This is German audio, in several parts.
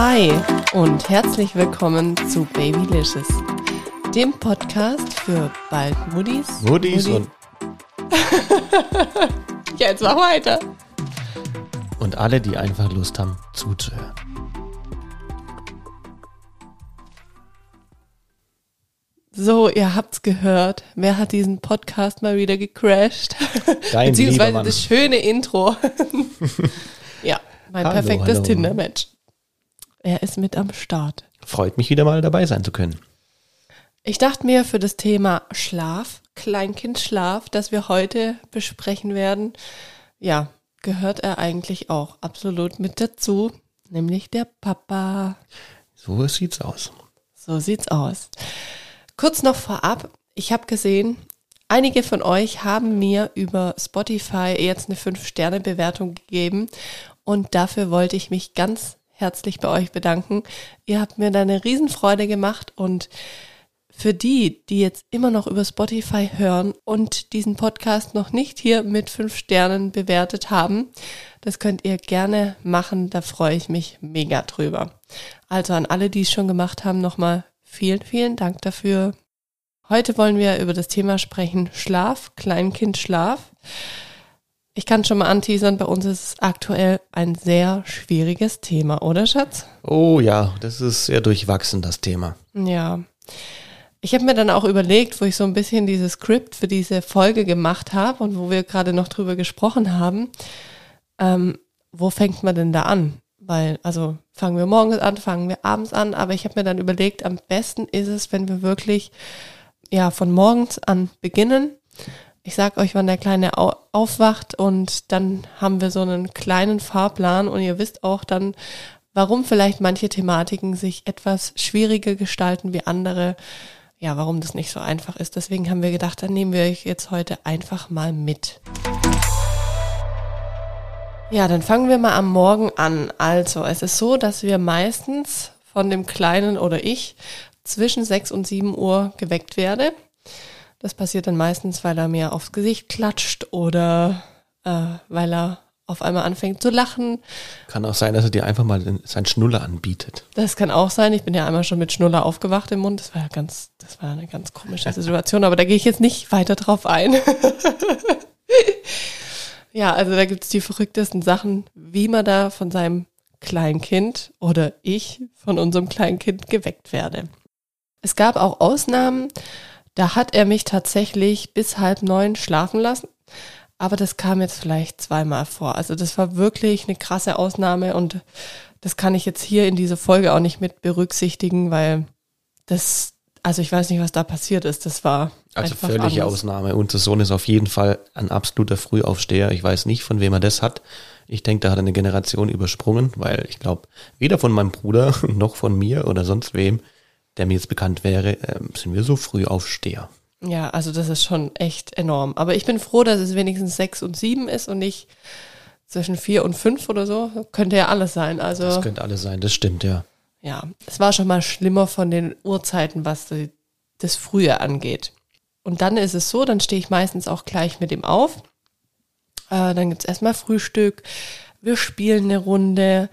Hi und herzlich willkommen zu Babylicious, dem Podcast für bald Muddis. Muddis und. Jetzt mach weiter. Und alle, die einfach Lust haben, zuzuhören. So, ihr habt's gehört. Wer hat diesen Podcast mal wieder gecrashed? Dein Beziehungsweise das schöne Intro. ja, mein Hallo, perfektes. Tinder-Match. Er ist mit am Start. Freut mich wieder mal dabei sein zu können. Ich dachte mir für das Thema Schlaf, Kleinkindschlaf, das wir heute besprechen werden, ja, gehört er eigentlich auch absolut mit dazu, nämlich der Papa. So sieht's aus. So sieht's aus. Kurz noch vorab, ich habe gesehen, einige von euch haben mir über Spotify jetzt eine 5-Sterne-Bewertung gegeben und dafür wollte ich mich ganz herzlich bei euch bedanken. Ihr habt mir da eine Riesenfreude gemacht und für die, die jetzt immer noch über Spotify hören und diesen Podcast noch nicht hier mit 5 Sternen bewertet haben, das könnt ihr gerne machen, da freue ich mich mega drüber. Also an alle, die es schon gemacht haben, nochmal vielen, vielen Dank dafür. Heute wollen wir über das Thema sprechen, Schlaf, Kleinkindschlaf. Ich kann schon mal anteasern, bei uns ist es aktuell ein sehr schwieriges Thema, oder Schatz? Oh ja, das ist sehr durchwachsen, das Thema. Ja. Ich habe mir dann auch überlegt, wo ich so ein bisschen dieses Skript für diese Folge gemacht habe und wo wir gerade noch drüber gesprochen haben, ähm, wo fängt man denn da an? Weil, also fangen wir morgens an, fangen wir abends an, aber ich habe mir dann überlegt, am besten ist es, wenn wir wirklich ja von morgens an beginnen. Ich sag euch, wann der Kleine au aufwacht und dann haben wir so einen kleinen Fahrplan und ihr wisst auch dann, warum vielleicht manche Thematiken sich etwas schwieriger gestalten wie andere. Ja, warum das nicht so einfach ist. Deswegen haben wir gedacht, dann nehmen wir euch jetzt heute einfach mal mit. Ja, dann fangen wir mal am Morgen an. Also, es ist so, dass wir meistens von dem Kleinen oder ich zwischen 6 und 7 Uhr geweckt werde. Das passiert dann meistens, weil er mir aufs Gesicht klatscht oder äh, weil er auf einmal anfängt zu lachen. Kann auch sein, dass er dir einfach mal sein Schnuller anbietet. Das kann auch sein. Ich bin ja einmal schon mit Schnuller aufgewacht im Mund. Das war ja ganz, das war eine ganz komische Situation, aber da gehe ich jetzt nicht weiter drauf ein. ja, also da gibt's die verrücktesten Sachen, wie man da von seinem Kleinkind oder ich von unserem Kleinkind geweckt werde. Es gab auch Ausnahmen, da hat er mich tatsächlich bis halb neun schlafen lassen. Aber das kam jetzt vielleicht zweimal vor. Also das war wirklich eine krasse Ausnahme und das kann ich jetzt hier in dieser Folge auch nicht mit berücksichtigen, weil das, also ich weiß nicht, was da passiert ist. Das war Also einfach völlige anders. Ausnahme. Unser Sohn ist auf jeden Fall ein absoluter Frühaufsteher. Ich weiß nicht, von wem er das hat. Ich denke, da hat er eine Generation übersprungen, weil ich glaube, weder von meinem Bruder noch von mir oder sonst wem, der mir jetzt bekannt wäre, ähm, sind wir so Frühaufsteher. Ja, also das ist schon echt enorm. Aber ich bin froh, dass es wenigstens sechs und sieben ist und nicht zwischen vier und fünf oder so. Könnte ja alles sein. Also Das könnte alles sein, das stimmt, ja. ja, es war schon mal schlimmer von den Uhrzeiten, was die, das Frühe angeht. Und dann ist es so, dann stehe ich meistens auch gleich mit ihm auf. Äh, dann gibt's erstmal Frühstück, wir spielen eine Runde.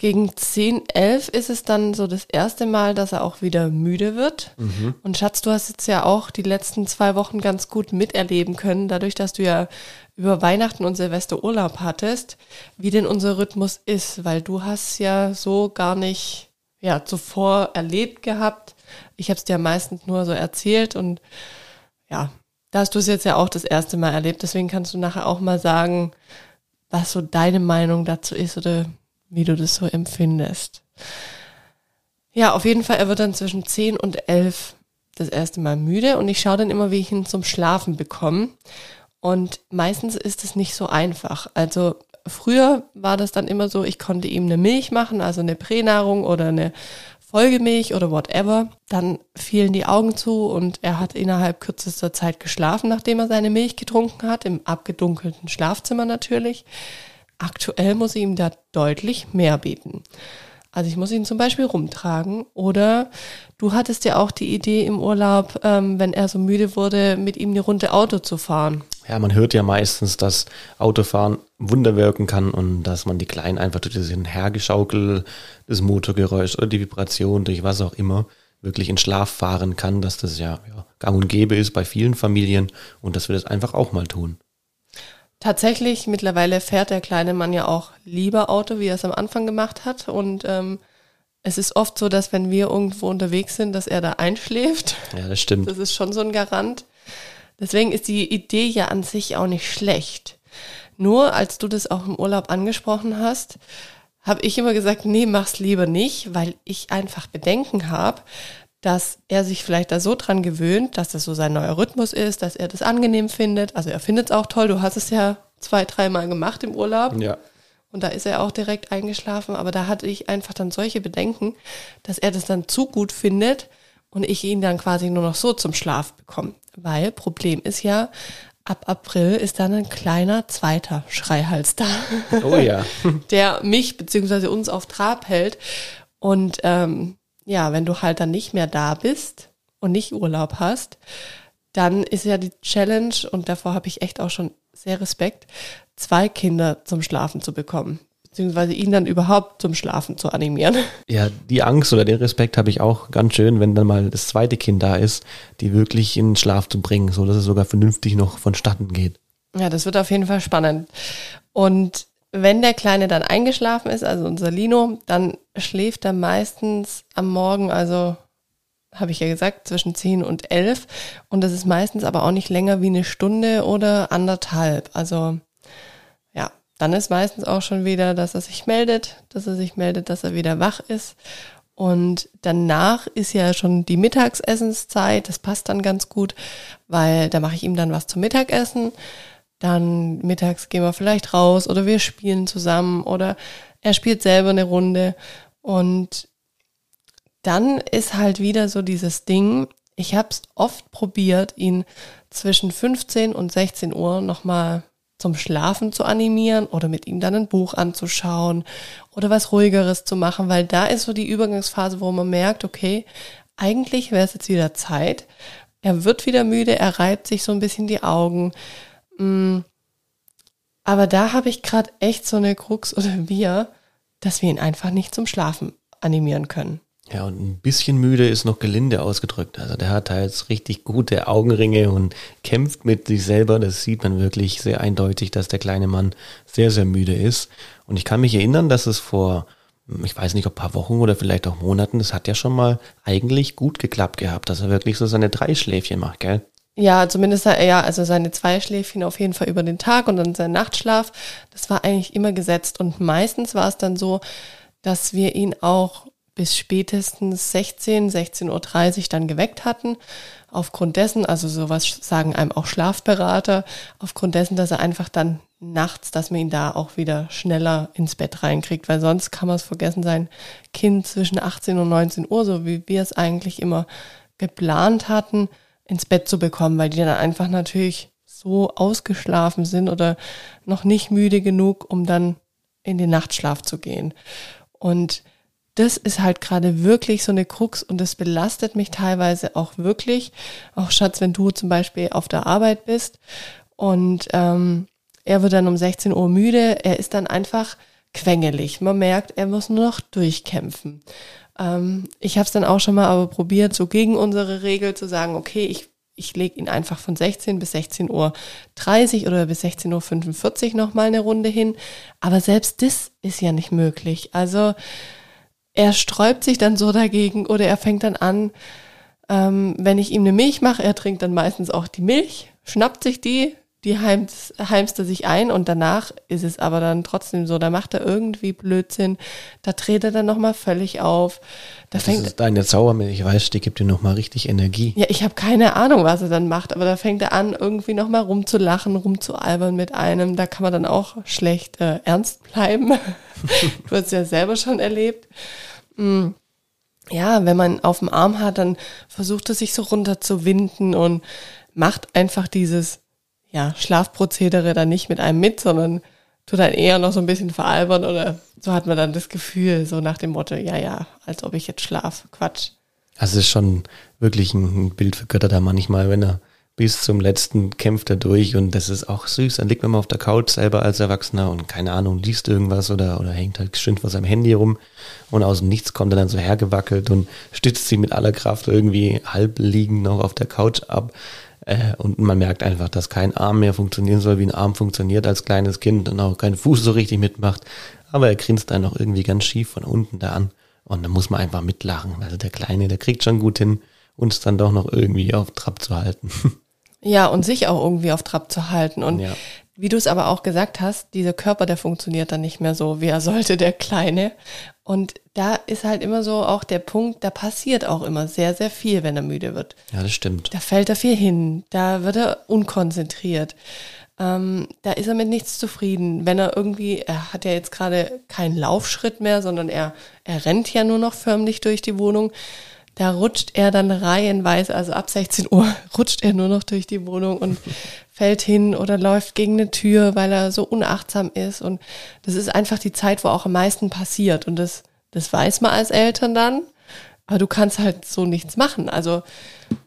Gegen 10, 11 ist es dann so das erste Mal, dass er auch wieder müde wird. Und Schatz, du hast jetzt ja auch die letzten zwei Wochen ganz gut miterleben können, dadurch, dass du ja über Weihnachten und Silvester Urlaub hattest, wie denn unser Rhythmus ist, weil du hast ja so gar nicht ja, zuvor erlebt gehabt. Ich habe es dir meistens nur so erzählt und ja, da hast du es jetzt ja auch das erste Mal erlebt. Deswegen kannst du nachher auch mal sagen, was so deine Meinung dazu ist oder wie du das so empfindest. Ja, auf jeden Fall, er wird dann zwischen 10 und 11 das erste Mal müde und ich schaue dann immer, wie ich ihn zum Schlafen bekomme. Und meistens ist es nicht so einfach. Also früher war das dann immer so, ich konnte ihm eine Milch machen, also eine Pränahrung oder eine Folgemilch oder whatever. Dann fielen die Augen zu und er hat innerhalb kürzester Zeit geschlafen, nachdem er seine Milch getrunken hat, im abgedunkelten Schlafzimmer natürlich. Aktuell muss ich ihm da deutlich mehr bieten. Also ich muss ihn zum Beispiel rumtragen oder du hattest ja auch die Idee im Urlaub, ähm, wenn er so müde wurde, mit ihm eine Runde Auto zu fahren. Ja, man hört ja meistens, dass Autofahren Wunder wirken kann und dass man die Kleinen einfach durch das Hergeschaukel, das Motorgeräusch oder die Vibration, durch was auch immer, wirklich in Schlaf fahren kann, dass das ja, ja gang und gäbe ist bei vielen Familien und dass wir das einfach auch mal tun. Tatsächlich, mittlerweile fährt der kleine Mann ja auch lieber Auto, wie er es am Anfang gemacht hat. Und ähm, es ist oft so, dass wenn wir irgendwo unterwegs sind, dass er da einschläft. Ja, das stimmt. Das ist schon so ein Garant. Deswegen ist die Idee ja an sich auch nicht schlecht. Nur als du das auch im Urlaub angesprochen hast, habe ich immer gesagt, nee, mach's lieber nicht, weil ich einfach Bedenken habe, dass er sich vielleicht da so dran gewöhnt, dass das so sein neuer Rhythmus ist, dass er das angenehm findet. Also er findet es auch toll. Du hast es ja zwei, dreimal gemacht im Urlaub. Ja. Und da ist er auch direkt eingeschlafen. Aber da hatte ich einfach dann solche Bedenken, dass er das dann zu gut findet und ich ihn dann quasi nur noch so zum Schlaf bekomme. Weil Problem ist ja, ab April ist dann ein kleiner zweiter Schreihals da. Oh ja. der mich beziehungsweise uns auf Trab hält. Und ähm, ja, wenn du halt dann nicht mehr da bist und nicht Urlaub hast, dann ist ja die Challenge, und davor habe ich echt auch schon sehr Respekt, zwei Kinder zum Schlafen zu bekommen beziehungsweise ihn dann überhaupt zum Schlafen zu animieren. Ja, die Angst oder den Respekt habe ich auch ganz schön, wenn dann mal das zweite Kind da ist, die wirklich in den Schlaf zu bringen, so dass es sogar vernünftig noch vonstatten geht. Ja, das wird auf jeden Fall spannend. Und wenn der Kleine dann eingeschlafen ist, also unser Lino, dann schläft er meistens am Morgen, also habe ich ja gesagt, zwischen 10 und 11. Und das ist meistens aber auch nicht länger wie eine Stunde oder anderthalb. Also dann ist meistens auch schon wieder, dass er sich meldet, dass er sich meldet, dass er wieder wach ist. Und danach ist ja schon die Mittagsessenszeit. Das passt dann ganz gut, weil da mache ich ihm dann was zum Mittagessen. Dann mittags gehen wir vielleicht raus oder wir spielen zusammen oder er spielt selber eine Runde. Und dann ist halt wieder so dieses Ding, ich habe es oft probiert, ihn zwischen 15 und 16 Uhr nochmal zum Schlafen zu animieren oder mit ihm dann ein Buch anzuschauen oder was ruhigeres zu machen, weil da ist so die Übergangsphase, wo man merkt, okay, eigentlich wäre es jetzt wieder Zeit. Er wird wieder müde, er reibt sich so ein bisschen die Augen. Mm. Aber da habe ich gerade echt so eine Krux oder wir, dass wir ihn einfach nicht zum Schlafen animieren können. Ja, und ein bisschen müde ist noch gelinde ausgedrückt. Also der hat da jetzt richtig gute Augenringe und kämpft mit sich selber. Das sieht man wirklich sehr eindeutig, dass der kleine Mann sehr, sehr müde ist. Und ich kann mich erinnern, dass es vor, ich weiß nicht, ob paar Wochen oder vielleicht auch Monaten, das hat ja schon mal eigentlich gut geklappt gehabt, dass er wirklich so seine drei Schläfchen macht, gell? Ja, zumindest ja, also seine zwei Schläfchen auf jeden Fall über den Tag und dann sein Nachtschlaf. Das war eigentlich immer gesetzt. Und meistens war es dann so, dass wir ihn auch bis spätestens 16, 16.30 Uhr dann geweckt hatten. Aufgrund dessen, also sowas sagen einem auch Schlafberater, aufgrund dessen, dass er einfach dann nachts, dass man ihn da auch wieder schneller ins Bett reinkriegt, weil sonst kann man es vergessen, sein Kind zwischen 18 und 19 Uhr, so wie wir es eigentlich immer geplant hatten, ins Bett zu bekommen, weil die dann einfach natürlich so ausgeschlafen sind oder noch nicht müde genug, um dann in den Nachtschlaf zu gehen. Und das ist halt gerade wirklich so eine Krux und das belastet mich teilweise auch wirklich. Auch Schatz, wenn du zum Beispiel auf der Arbeit bist und ähm, er wird dann um 16 Uhr müde, er ist dann einfach quengelig. Man merkt, er muss nur noch durchkämpfen. Ähm, ich habe es dann auch schon mal aber probiert, so gegen unsere Regel zu sagen, okay, ich ich lege ihn einfach von 16 bis 16 Uhr 30 oder bis 16 Uhr 45 nochmal eine Runde hin. Aber selbst das ist ja nicht möglich. Also er sträubt sich dann so dagegen oder er fängt dann an, ähm, wenn ich ihm eine Milch mache, er trinkt dann meistens auch die Milch, schnappt sich die, die heimst, heimst er sich ein und danach ist es aber dann trotzdem so, da macht er irgendwie Blödsinn, da dreht er dann nochmal völlig auf. Da das fängt, ist deine Zaubermilch, weißt die gibt dir nochmal richtig Energie. Ja, ich habe keine Ahnung, was er dann macht, aber da fängt er an, irgendwie nochmal rumzulachen, rumzualbern mit einem. Da kann man dann auch schlecht äh, ernst bleiben. du hast es ja selber schon erlebt. Mm. Ja, wenn man auf dem Arm hat, dann versucht er sich so runter zu winden und macht einfach dieses ja, Schlafprozedere dann nicht mit einem mit, sondern tut dann eher noch so ein bisschen veralbern oder so hat man dann das Gefühl, so nach dem Motto, ja, ja, als ob ich jetzt schlaf. Quatsch. Also es ist schon wirklich ein Bild für Götter da manchmal, wenn er bis zum letzten kämpft er durch und das ist auch süß. Dann liegt man mal auf der Couch selber als Erwachsener und keine Ahnung, liest irgendwas oder, oder hängt halt geschwind vor seinem Handy rum und aus dem Nichts kommt er dann so hergewackelt und stützt sie mit aller Kraft irgendwie halb liegend noch auf der Couch ab. Äh, und man merkt einfach, dass kein Arm mehr funktionieren soll, wie ein Arm funktioniert als kleines Kind und auch kein Fuß so richtig mitmacht. Aber er grinst dann noch irgendwie ganz schief von unten da an. Und dann muss man einfach mitlachen. Also der Kleine, der kriegt schon gut hin, uns dann doch noch irgendwie auf Trab zu halten. Ja, und sich auch irgendwie auf Trab zu halten. Und ja. wie du es aber auch gesagt hast, dieser Körper, der funktioniert dann nicht mehr so, wie er sollte, der Kleine. Und da ist halt immer so auch der Punkt, da passiert auch immer sehr, sehr viel, wenn er müde wird. Ja, das stimmt. Da fällt er viel hin, da wird er unkonzentriert. Ähm, da ist er mit nichts zufrieden. Wenn er irgendwie, er hat ja jetzt gerade keinen Laufschritt mehr, sondern er, er rennt ja nur noch förmlich durch die Wohnung da rutscht er dann reihenweise, also ab 16 Uhr rutscht er nur noch durch die Wohnung und fällt hin oder läuft gegen eine Tür, weil er so unachtsam ist. Und das ist einfach die Zeit, wo auch am meisten passiert. Und das, das weiß man als Eltern dann. Aber du kannst halt so nichts machen. Also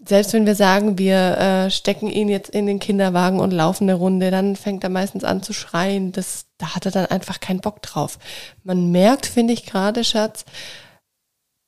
selbst wenn wir sagen, wir äh, stecken ihn jetzt in den Kinderwagen und laufen eine Runde, dann fängt er meistens an zu schreien. Das, da hat er dann einfach keinen Bock drauf. Man merkt, finde ich gerade, Schatz,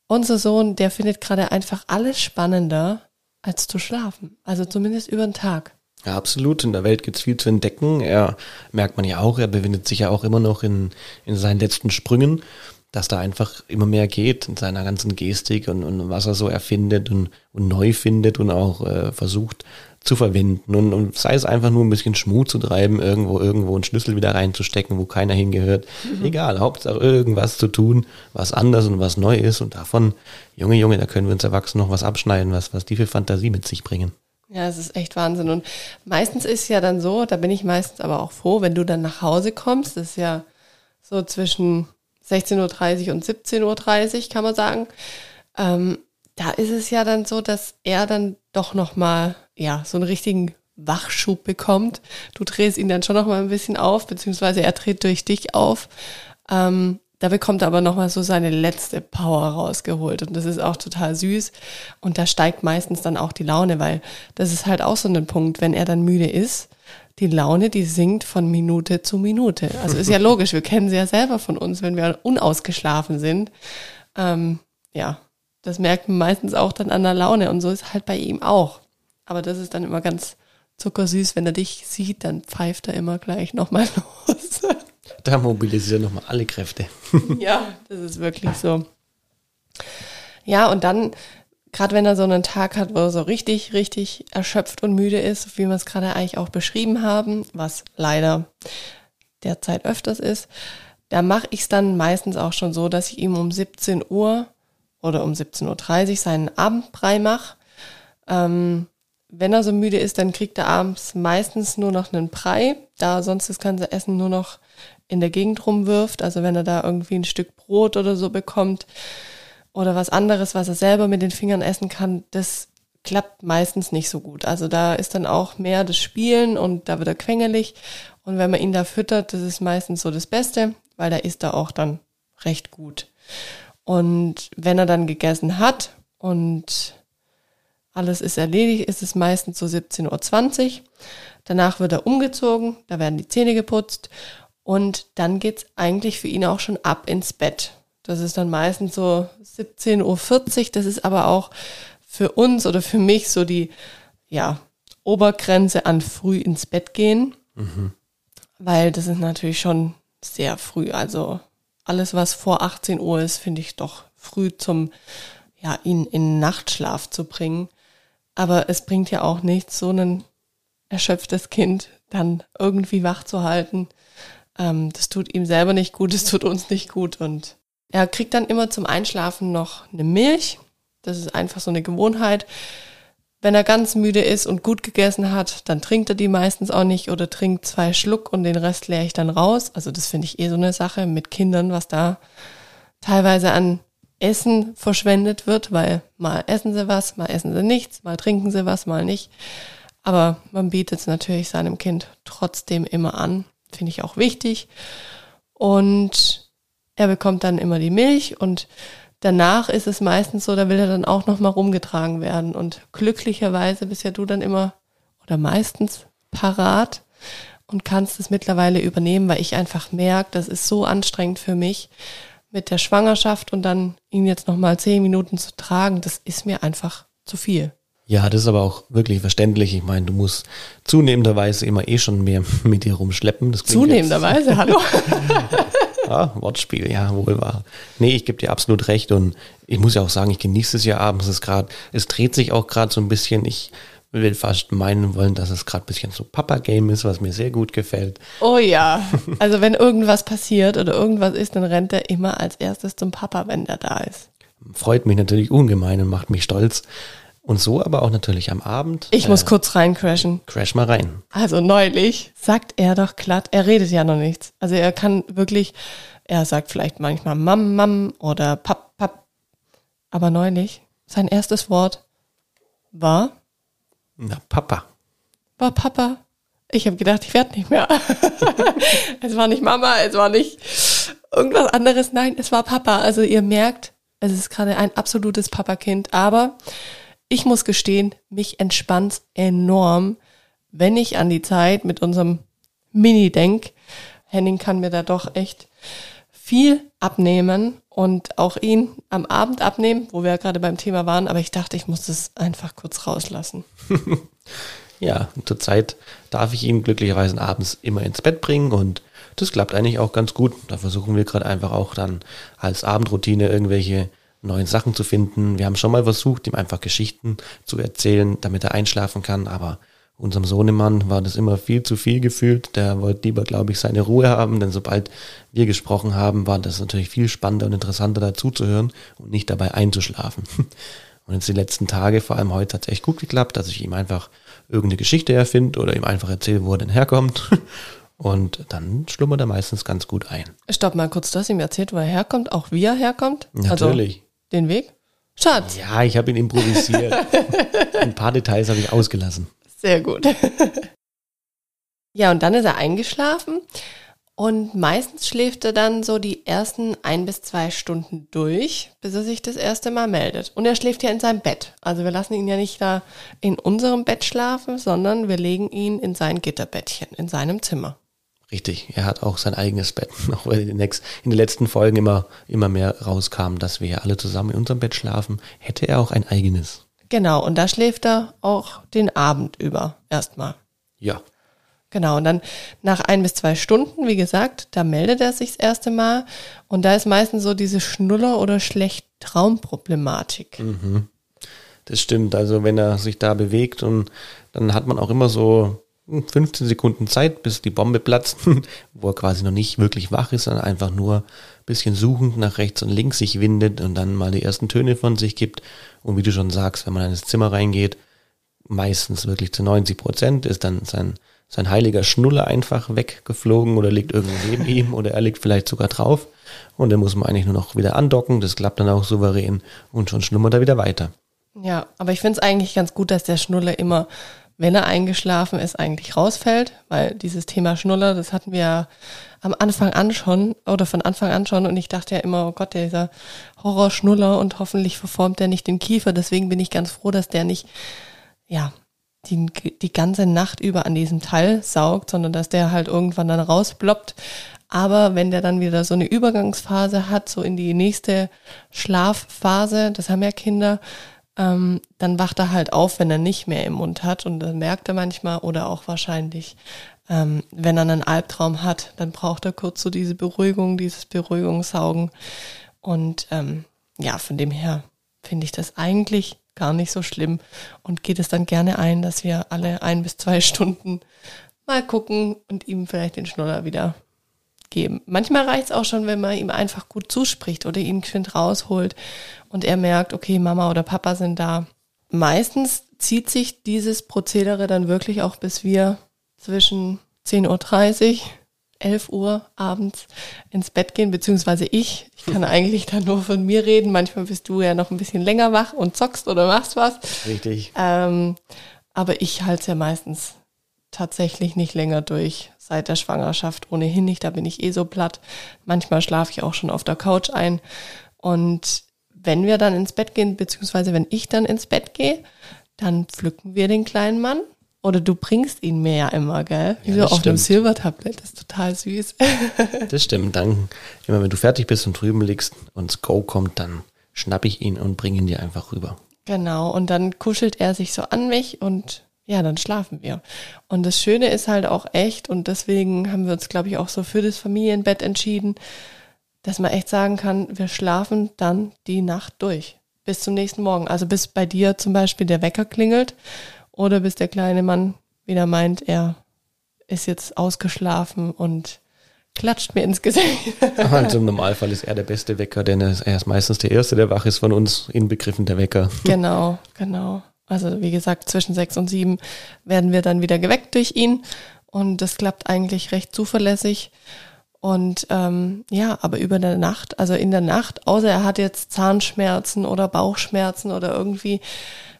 unser Sohn, der findet gerade einfach alles spannender, als zu schlafen. Also zumindest über den Tag. Ja, absolut. In der Welt gibt's viel zu entdecken. Er merkt man ja auch, er befindet sich ja auch immer noch in, in seinen letzten Sprüngen, dass da einfach immer mehr geht in seiner ganzen Gestik und, und was er so erfindet und, und neu findet und auch äh, versucht zu verwenden und, und sei es einfach nur ein bisschen Schmut zu treiben, irgendwo, irgendwo einen Schlüssel wieder reinzustecken, wo keiner hingehört. Mhm. Egal, Hauptsache irgendwas zu tun, was anders und was neu ist und davon, Junge, Junge, da können wir uns Erwachsenen noch was abschneiden, was, was die für Fantasie mit sich bringen. Ja, es ist echt Wahnsinn. Und meistens ist ja dann so, da bin ich meistens aber auch froh, wenn du dann nach Hause kommst, das ist ja so zwischen 16.30 Uhr und 17.30 Uhr, kann man sagen. Ähm, da ist es ja dann so, dass er dann doch nochmal, ja, so einen richtigen Wachschub bekommt. Du drehst ihn dann schon nochmal ein bisschen auf, beziehungsweise er dreht durch dich auf. Ähm, da bekommt er aber nochmal so seine letzte Power rausgeholt. Und das ist auch total süß. Und da steigt meistens dann auch die Laune, weil das ist halt auch so ein Punkt, wenn er dann müde ist. Die Laune, die sinkt von Minute zu Minute. Also ist ja logisch, wir kennen sie ja selber von uns, wenn wir unausgeschlafen sind. Ähm, ja, das merkt man meistens auch dann an der Laune und so ist halt bei ihm auch. Aber das ist dann immer ganz zuckersüß, wenn er dich sieht, dann pfeift er immer gleich nochmal los. Da mobilisiert er nochmal alle Kräfte. ja, das ist wirklich so. Ja, und dann, gerade wenn er so einen Tag hat, wo er so richtig, richtig erschöpft und müde ist, wie wir es gerade eigentlich auch beschrieben haben, was leider derzeit öfters ist, da mache ich es dann meistens auch schon so, dass ich ihm um 17 Uhr oder um 17.30 Uhr seinen Abendbrei mache. Ähm, wenn er so müde ist, dann kriegt er abends meistens nur noch einen Brei, da sonst das ganze Essen nur noch in der Gegend rumwirft. Also wenn er da irgendwie ein Stück Brot oder so bekommt oder was anderes, was er selber mit den Fingern essen kann, das klappt meistens nicht so gut. Also da ist dann auch mehr das Spielen und da wird er quengelig. Und wenn man ihn da füttert, das ist meistens so das Beste, weil da ist er auch dann recht gut. Und wenn er dann gegessen hat und alles ist erledigt, ist es meistens so 17.20 Uhr. Danach wird er umgezogen, da werden die Zähne geputzt und dann geht's eigentlich für ihn auch schon ab ins Bett. Das ist dann meistens so 17.40 Uhr. Das ist aber auch für uns oder für mich so die ja, Obergrenze an früh ins Bett gehen. Mhm. Weil das ist natürlich schon sehr früh. Also alles, was vor 18 Uhr ist, finde ich doch früh zum, ja, ihn in Nachtschlaf zu bringen. Aber es bringt ja auch nichts, so ein erschöpftes Kind dann irgendwie wach zu halten. Ähm, das tut ihm selber nicht gut, es tut uns nicht gut. Und er kriegt dann immer zum Einschlafen noch eine Milch. Das ist einfach so eine Gewohnheit. Wenn er ganz müde ist und gut gegessen hat, dann trinkt er die meistens auch nicht oder trinkt zwei Schluck und den Rest leere ich dann raus. Also das finde ich eh so eine Sache mit Kindern, was da teilweise an Essen verschwendet wird, weil mal essen sie was, mal essen sie nichts, mal trinken sie was, mal nicht. Aber man bietet es natürlich seinem Kind trotzdem immer an. Finde ich auch wichtig. Und er bekommt dann immer die Milch und danach ist es meistens so, da will er dann auch nochmal rumgetragen werden. Und glücklicherweise bist ja du dann immer, oder meistens parat und kannst es mittlerweile übernehmen, weil ich einfach merke, das ist so anstrengend für mich mit der Schwangerschaft und dann ihn jetzt nochmal zehn Minuten zu tragen, das ist mir einfach zu viel. Ja, das ist aber auch wirklich verständlich. Ich meine, du musst zunehmenderweise immer eh schon mehr mit dir rumschleppen. Zunehmenderweise, jetzt, hallo? ah, Wortspiel, ja, wohl wahr. Nee, ich gebe dir absolut recht und ich muss ja auch sagen, ich genieße es ja abends. Es gerade, es dreht sich auch gerade so ein bisschen. Ich will fast meinen wollen, dass es gerade ein bisschen so Papa-Game ist, was mir sehr gut gefällt. Oh ja, also wenn irgendwas passiert oder irgendwas ist, dann rennt er immer als erstes zum Papa, wenn der da ist. Freut mich natürlich ungemein und macht mich stolz. Und so aber auch natürlich am Abend. Ich äh, muss kurz reincrashen. Crash mal rein. Also neulich sagt er doch glatt, er redet ja noch nichts. Also er kann wirklich, er sagt vielleicht manchmal Mam, Mam oder Pap, Pap. Aber neulich, sein erstes Wort war? Na, Papa. War Papa. Ich habe gedacht, ich werde nicht mehr. es war nicht Mama, es war nicht irgendwas anderes. Nein, es war Papa. Also ihr merkt, es ist gerade ein absolutes Papakind. Aber ich muss gestehen, mich entspannt enorm, wenn ich an die Zeit mit unserem Mini denk. Henning kann mir da doch echt viel abnehmen und auch ihn am Abend abnehmen, wo wir ja gerade beim Thema waren, aber ich dachte, ich muss das einfach kurz rauslassen. ja, zurzeit darf ich ihn glücklicherweise abends immer ins Bett bringen und das klappt eigentlich auch ganz gut. Da versuchen wir gerade einfach auch dann als Abendroutine irgendwelche neuen Sachen zu finden. Wir haben schon mal versucht, ihm einfach Geschichten zu erzählen, damit er einschlafen kann, aber unserem Sohnemann war das immer viel zu viel gefühlt. Der wollte lieber, glaube ich, seine Ruhe haben, denn sobald wir gesprochen haben, war das natürlich viel spannender und interessanter dazuzuhören und nicht dabei einzuschlafen. Und jetzt die letzten Tage, vor allem heute, hat es echt gut geklappt, dass ich ihm einfach irgendeine Geschichte erfinde oder ihm einfach erzähle, wo er denn herkommt. Und dann schlummert er meistens ganz gut ein. Stopp mal kurz, du hast ihm erzählt, wo er herkommt, auch wie er herkommt? Also Natürlich. Also den Weg? Schatz. Ja, ich habe ihn improvisiert. Ein paar Details habe ich ausgelassen. Sehr gut. ja, und dann ist er eingeschlafen und meistens schläft er dann so die ersten ein bis zwei Stunden durch, bis er sich das erste Mal meldet. Und er schläft ja in seinem Bett. Also wir lassen ihn ja nicht da in unserem Bett schlafen, sondern wir legen ihn in sein Gitterbettchen, in seinem Zimmer. Richtig, er hat auch sein eigenes Bett. Auch weil in den letzten Folgen immer, immer mehr rauskam, dass wir ja alle zusammen in unserem Bett schlafen, hätte er auch ein eigenes. Genau, und da schläft er auch den Abend über erstmal. Ja. Genau, und dann nach ein bis zwei Stunden, wie gesagt, da meldet er sich das erste Mal. Und da ist meistens so diese Schnuller- oder Schlecht-Traumproblematik. Mhm. Das stimmt. Also wenn er sich da bewegt und dann hat man auch immer so 15 Sekunden Zeit, bis die Bombe platzt, wo er quasi noch nicht wirklich wach ist, sondern einfach nur ein bisschen suchend nach rechts und links sich windet und dann mal die ersten Töne von sich gibt. Und wie du schon sagst, wenn man in das Zimmer reingeht, meistens wirklich zu 90 Prozent ist dann sein, sein heiliger Schnuller einfach weggeflogen oder liegt irgendwo neben ihm oder er liegt vielleicht sogar drauf. Und dann muss man eigentlich nur noch wieder andocken, das klappt dann auch souverän und schon schlummert er wieder weiter. Ja, aber ich finde es eigentlich ganz gut, dass der Schnuller immer wenn er eingeschlafen ist, eigentlich rausfällt, weil dieses Thema Schnuller, das hatten wir ja am Anfang an schon oder von Anfang an schon und ich dachte ja immer, oh Gott, dieser Horrorschnuller und hoffentlich verformt der nicht den Kiefer. Deswegen bin ich ganz froh, dass der nicht, ja, die, die ganze Nacht über an diesem Teil saugt, sondern dass der halt irgendwann dann rausploppt. Aber wenn der dann wieder so eine Übergangsphase hat, so in die nächste Schlafphase, das haben ja Kinder, ähm, dann wacht er halt auf, wenn er nicht mehr im Mund hat. Und dann merkt er manchmal oder auch wahrscheinlich, ähm, wenn er einen Albtraum hat, dann braucht er kurz so diese Beruhigung, dieses Beruhigungssaugen. Und ähm, ja, von dem her finde ich das eigentlich gar nicht so schlimm und geht es dann gerne ein, dass wir alle ein bis zwei Stunden mal gucken und ihm vielleicht den Schnuller wieder geben. Manchmal reicht es auch schon, wenn man ihm einfach gut zuspricht oder ihn geschwind rausholt und er merkt, okay, Mama oder Papa sind da. Meistens zieht sich dieses Prozedere dann wirklich auch, bis wir zwischen 10.30 Uhr 11 Uhr abends ins Bett gehen, beziehungsweise ich. Ich kann eigentlich da nur von mir reden. Manchmal bist du ja noch ein bisschen länger wach und zockst oder machst was. Richtig. Ähm, aber ich halte es ja meistens tatsächlich nicht länger durch seit der Schwangerschaft ohnehin nicht. Da bin ich eh so platt. Manchmal schlafe ich auch schon auf der Couch ein. Und wenn wir dann ins Bett gehen, beziehungsweise wenn ich dann ins Bett gehe, dann pflücken wir den kleinen Mann Oder du bringst ihn mir ja immer, gell? Wie Ja, so auf einem stimmt. Silbertablett. Das ist total süß. Das stimmt. Dann, immer wenn du fertig bist und drüben liegst und das Go kommt, dann schnapp ich ihn und bringe ihn dir einfach rüber. Genau, und dann kuschelt er sich so an mich und ja, dann schlafen wir. Und das Schöne ist halt auch echt, und deswegen haben wir uns, glaube ich, auch so für das Familienbett entschieden, dass man echt sagen kann, wir schlafen dann die Nacht durch. Bis zum nächsten Morgen. Also bis bei dir zum Beispiel der Wecker klingelt oder bis der kleine Mann wieder meint, er ist jetzt ausgeschlafen und klatscht mir ins Gesicht. Also im Normalfall ist er der beste Wecker, denn er ist, er ist meistens der Erste, der wach ist von uns, inbegriffen der Wecker. Genau, genau. Also wie gesagt, zwischen sechs und sieben werden wir dann wieder geweckt durch ihn und das klappt eigentlich recht zuverlässig. Und ähm, ja, aber über der Nacht, also in der Nacht, außer er hat jetzt Zahnschmerzen oder Bauchschmerzen oder irgendwie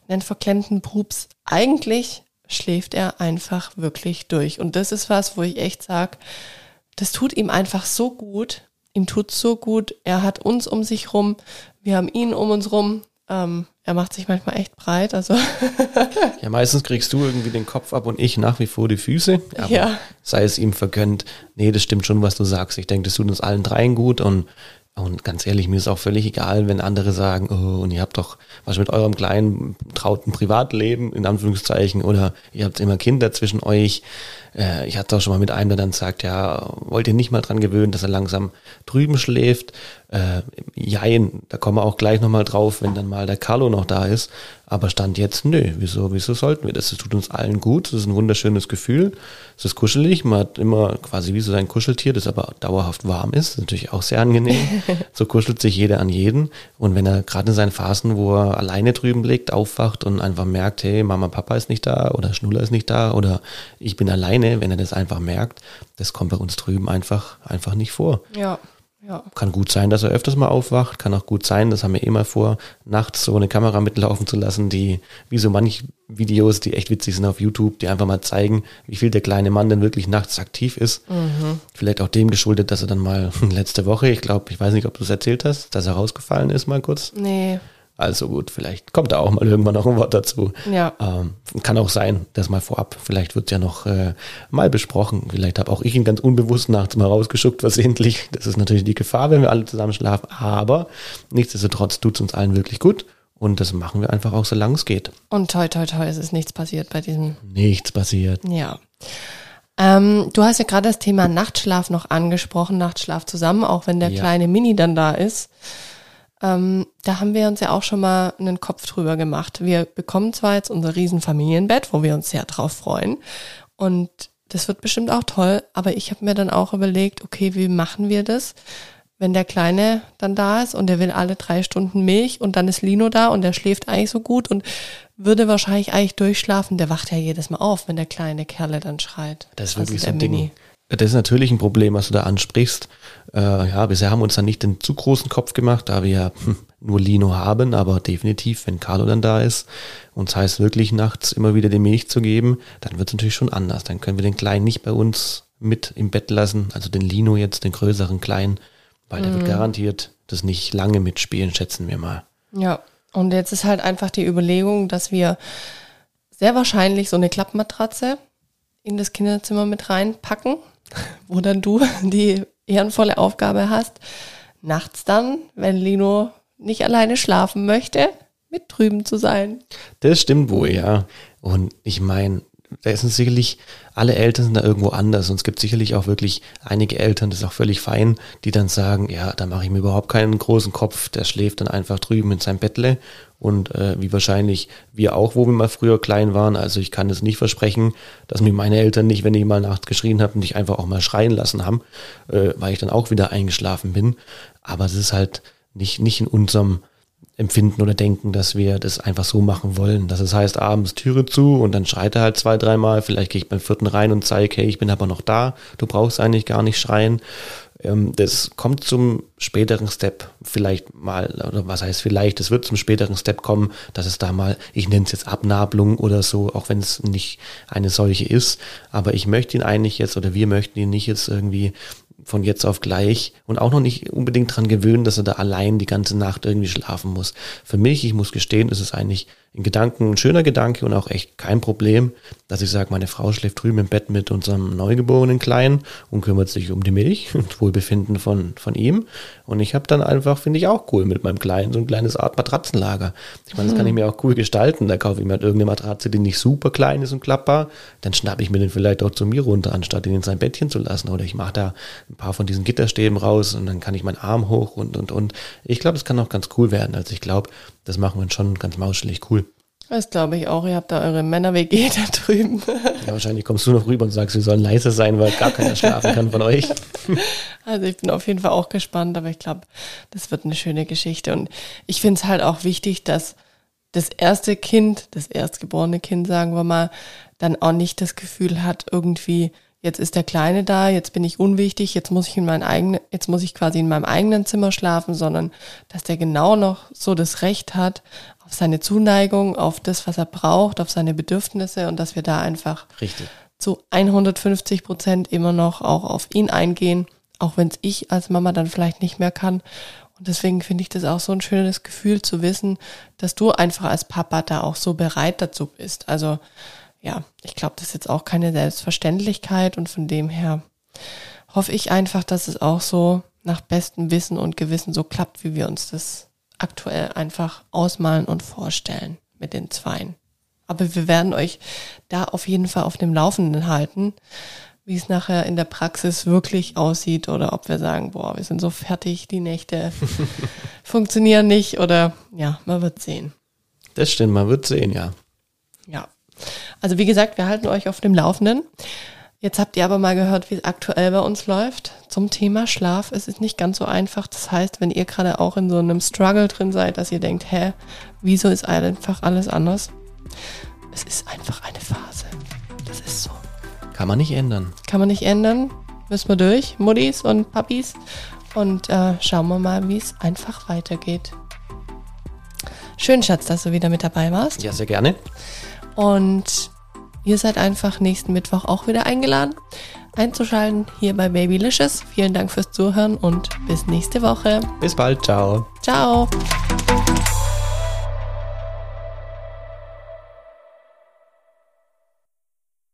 einen verklemmten Pups, eigentlich schläft er einfach wirklich durch. Und das ist was, wo ich echt sag, das tut ihm einfach so gut. Ihm tut so gut. Er hat uns um sich rum. Wir haben ihn um uns rum. Ähm, er macht sich manchmal echt breit. Also Ja, meistens kriegst du irgendwie den Kopf ab und ich nach wie vor die Füße. Aber Ja. sei es ihm vergönnt. Nee, das stimmt schon, was du sagst. Ich denke, das tut uns allen dreien gut und und ganz ehrlich, mir ist auch völlig egal, wenn andere sagen, oh, und ihr habt doch was mit eurem kleinen, trauten Privatleben, in Anführungszeichen, oder ihr habt immer Kinder zwischen euch. Äh, ich hatte auch schon mal mit einem, der dann sagt, ja, wollt ihr nicht mal dran gewöhnen, dass er langsam drüben schläft? Äh, jein, da kommen wir auch gleich nochmal drauf, wenn dann mal der Carlo noch da ist. Aber Stand jetzt, nö, wieso, wieso sollten wir das? Das tut uns allen gut, das ist ein wunderschönes Gefühl, es ist kuschelig, man hat immer quasi wie so sein Kuscheltier, das aber dauerhaft warm ist, das ist natürlich auch sehr angenehm. so kuschelt sich jeder an jeden. Und wenn er gerade in seinen Phasen, wo er alleine drüben liegt, aufwacht und einfach merkt, hey, Mama, Papa ist nicht da oder Schnuller ist nicht da oder ich bin alleine, wenn er das einfach merkt, das kommt bei uns drüben einfach, einfach nicht vor. ja, ja. Kann gut sein, dass er öfters mal aufwacht. Kann auch gut sein, das haben wir eh mal vor, nachts so eine Kamera mitlaufen zu lassen, die, wie so manch Videos, die echt witzig sind auf YouTube, die einfach mal zeigen, wie viel der kleine Mann denn wirklich nachts aktiv ist. Vielleicht auch dem geschuldet, dass er dann mal letzte Woche, ich glaube, ich weiß nicht, ob du es erzählt hast, dass er rausgefallen ist mal kurz. Nee, Also gut, vielleicht kommt da auch mal irgendwann noch ein Wort dazu. Ja. Ähm, kann auch sein, das mal vorab. Vielleicht wird ja noch äh, mal besprochen. Vielleicht habe auch ich ihn ganz unbewusst nachts mal rausgeschuckt, versehentlich. Das ist natürlich die Gefahr, wenn wir alle zusammen schlafen. Aber nichtsdestotrotz tut es uns allen wirklich gut. Und das machen wir einfach auch, solange es geht. und toi, toi, toi, es ist nichts passiert bei diesem Nichts passiert. Ja. Ähm, du hast ja gerade das Thema Nachtschlaf noch angesprochen, Nachtschlaf zusammen, auch wenn der Ja. kleine Mini dann da ist. Ähm, da haben wir uns ja auch schon mal einen Kopf drüber gemacht. Wir bekommen zwar jetzt unser Riesenfamilienbett, wo wir uns sehr drauf freuen. Und das wird bestimmt auch toll, aber ich habe mir dann auch überlegt, okay, wie machen wir das, wenn der Kleine dann da ist und der will alle drei Stunden Milch und dann ist Lino da und der schläft eigentlich so gut und würde wahrscheinlich eigentlich durchschlafen. Der wacht ja jedes Mal auf, wenn der kleine Kerle dann schreit. Das ist Also wirklich so der ein Ding. Das ist natürlich ein Problem, was du da ansprichst. Äh, ja, bisher haben wir uns dann nicht den zu großen Kopf gemacht, da wir ja hm, nur Lino haben, aber definitiv, wenn Carlo dann da ist und es heißt wirklich nachts immer wieder die Milch zu geben, dann wird es natürlich schon anders. Dann können wir den Kleinen nicht bei uns mit im Bett lassen, also den Lino jetzt, den größeren Kleinen, weil der wird garantiert das nicht lange mitspielen, schätzen wir mal. Ja, und jetzt ist halt einfach die Überlegung, dass wir sehr wahrscheinlich so eine Klappmatratze in das Kinderzimmer mit reinpacken, wo dann du die ehrenvolle Aufgabe hast, nachts dann, wenn Lino nicht alleine schlafen möchte, mit drüben zu sein. Das stimmt wohl, ja. Und ich meine, da sind sicherlich, alle Eltern sind da irgendwo anders. Und es gibt sicherlich auch wirklich einige Eltern, das ist auch völlig fein, die dann sagen, ja, da mache ich mir überhaupt keinen großen Kopf, der schläft dann einfach drüben in seinem Bettle. Und äh, wie wahrscheinlich wir auch, wo wir mal früher klein waren, also ich kann es nicht versprechen, dass mir meine Eltern nicht, wenn ich mal nachts geschrien habe, nicht einfach auch mal schreien lassen haben, äh, weil ich dann auch wieder eingeschlafen bin, aber es ist halt nicht, nicht in unserem empfinden oder denken, dass wir das einfach so machen wollen. Dass es heißt, abends Türe zu und dann schreit er halt zwei, dreimal. Vielleicht gehe ich beim vierten rein und zeige, hey, ich bin aber noch da. Du brauchst eigentlich gar nicht schreien. Ähm, das kommt zum späteren Step vielleicht mal, oder was heißt vielleicht, es wird zum späteren Step kommen, dass es da mal, ich nenne es jetzt Abnabelung oder so, auch wenn es nicht eine solche ist. Aber ich möchte ihn eigentlich jetzt, oder wir möchten ihn nicht jetzt irgendwie von jetzt auf gleich und auch noch nicht unbedingt dran gewöhnen, dass er da allein die ganze Nacht irgendwie schlafen muss. Für mich, ich muss gestehen, ist es eigentlich in Gedanken ein schöner Gedanke und auch echt kein Problem, dass ich sage, meine Frau schläft drüben im Bett mit unserem neugeborenen Kleinen und kümmert sich um die Milch und Wohlbefinden von, von ihm. Und ich habe dann einfach, finde ich auch cool, mit meinem Kleinen so ein kleines Art Matratzenlager. Ich meine, das kann ich mir auch cool gestalten. Da kaufe ich mir halt irgendeine Matratze, die nicht super klein ist und klappbar. Dann schnappe ich mir den vielleicht auch zu mir runter, anstatt ihn in sein Bettchen zu lassen. Oder ich mache da ein paar von diesen Gitterstäben raus und dann kann ich meinen Arm hoch und, und, und. Ich glaube, das kann auch ganz cool werden. Also ich glaube, das machen wir schon ganz mauschelig cool. Das glaube ich auch. Ihr habt da eure Männer-WG da drüben. Ja, wahrscheinlich kommst du noch rüber und sagst, wir sollen leise sein, weil gar keiner schlafen kann von euch. Also ich bin auf jeden Fall auch gespannt, aber ich glaube, das wird eine schöne Geschichte. Und ich finde es halt auch wichtig, dass das erste Kind, das erstgeborene Kind, sagen wir mal, dann auch nicht das Gefühl hat, irgendwie, jetzt ist der Kleine da, jetzt bin ich unwichtig, jetzt muss ich in mein eigenen, jetzt muss ich quasi in meinem eigenen Zimmer schlafen, sondern dass der genau noch so das Recht hat auf seine Zuneigung, auf das, was er braucht, auf seine Bedürfnisse und dass wir da einfach Richtig. zu 150 Prozent immer noch auch auf ihn eingehen, auch wenn es ich als Mama dann vielleicht nicht mehr kann. Und deswegen finde ich das auch so ein schönes Gefühl zu wissen, dass du einfach als Papa da auch so bereit dazu bist. Also ja, ich glaube, das ist jetzt auch keine Selbstverständlichkeit und von dem her hoffe ich einfach, dass es auch so nach bestem Wissen und Gewissen so klappt, wie wir uns das aktuell einfach ausmalen und vorstellen mit den Zweien. Aber wir werden euch da auf jeden Fall auf dem Laufenden halten, wie es nachher in der Praxis wirklich aussieht oder ob wir sagen, boah, wir sind so fertig, die Nächte funktionieren nicht oder ja, man wird sehen. Das stimmt, man wird sehen, ja. Ja. Also wie gesagt, wir halten euch auf dem Laufenden. Jetzt habt ihr aber mal gehört, wie es aktuell bei uns läuft zum Thema Schlaf. Es ist nicht ganz so einfach. Das heißt, wenn ihr gerade auch in so einem Struggle drin seid, dass ihr denkt, hä, wieso ist einfach alles anders? Es ist einfach eine Phase. Das ist so. Kann man nicht ändern. Kann man nicht ändern. Müssen wir durch, Muttis und Papis. Und äh, schauen wir mal, wie es einfach weitergeht. Schön, Schatz, dass du wieder mit dabei warst. Ja, sehr gerne. Und ihr seid einfach nächsten Mittwoch auch wieder eingeladen, einzuschalten hier bei Babylicious. Vielen Dank fürs Zuhören und bis nächste Woche. Bis bald. Ciao. Ciao.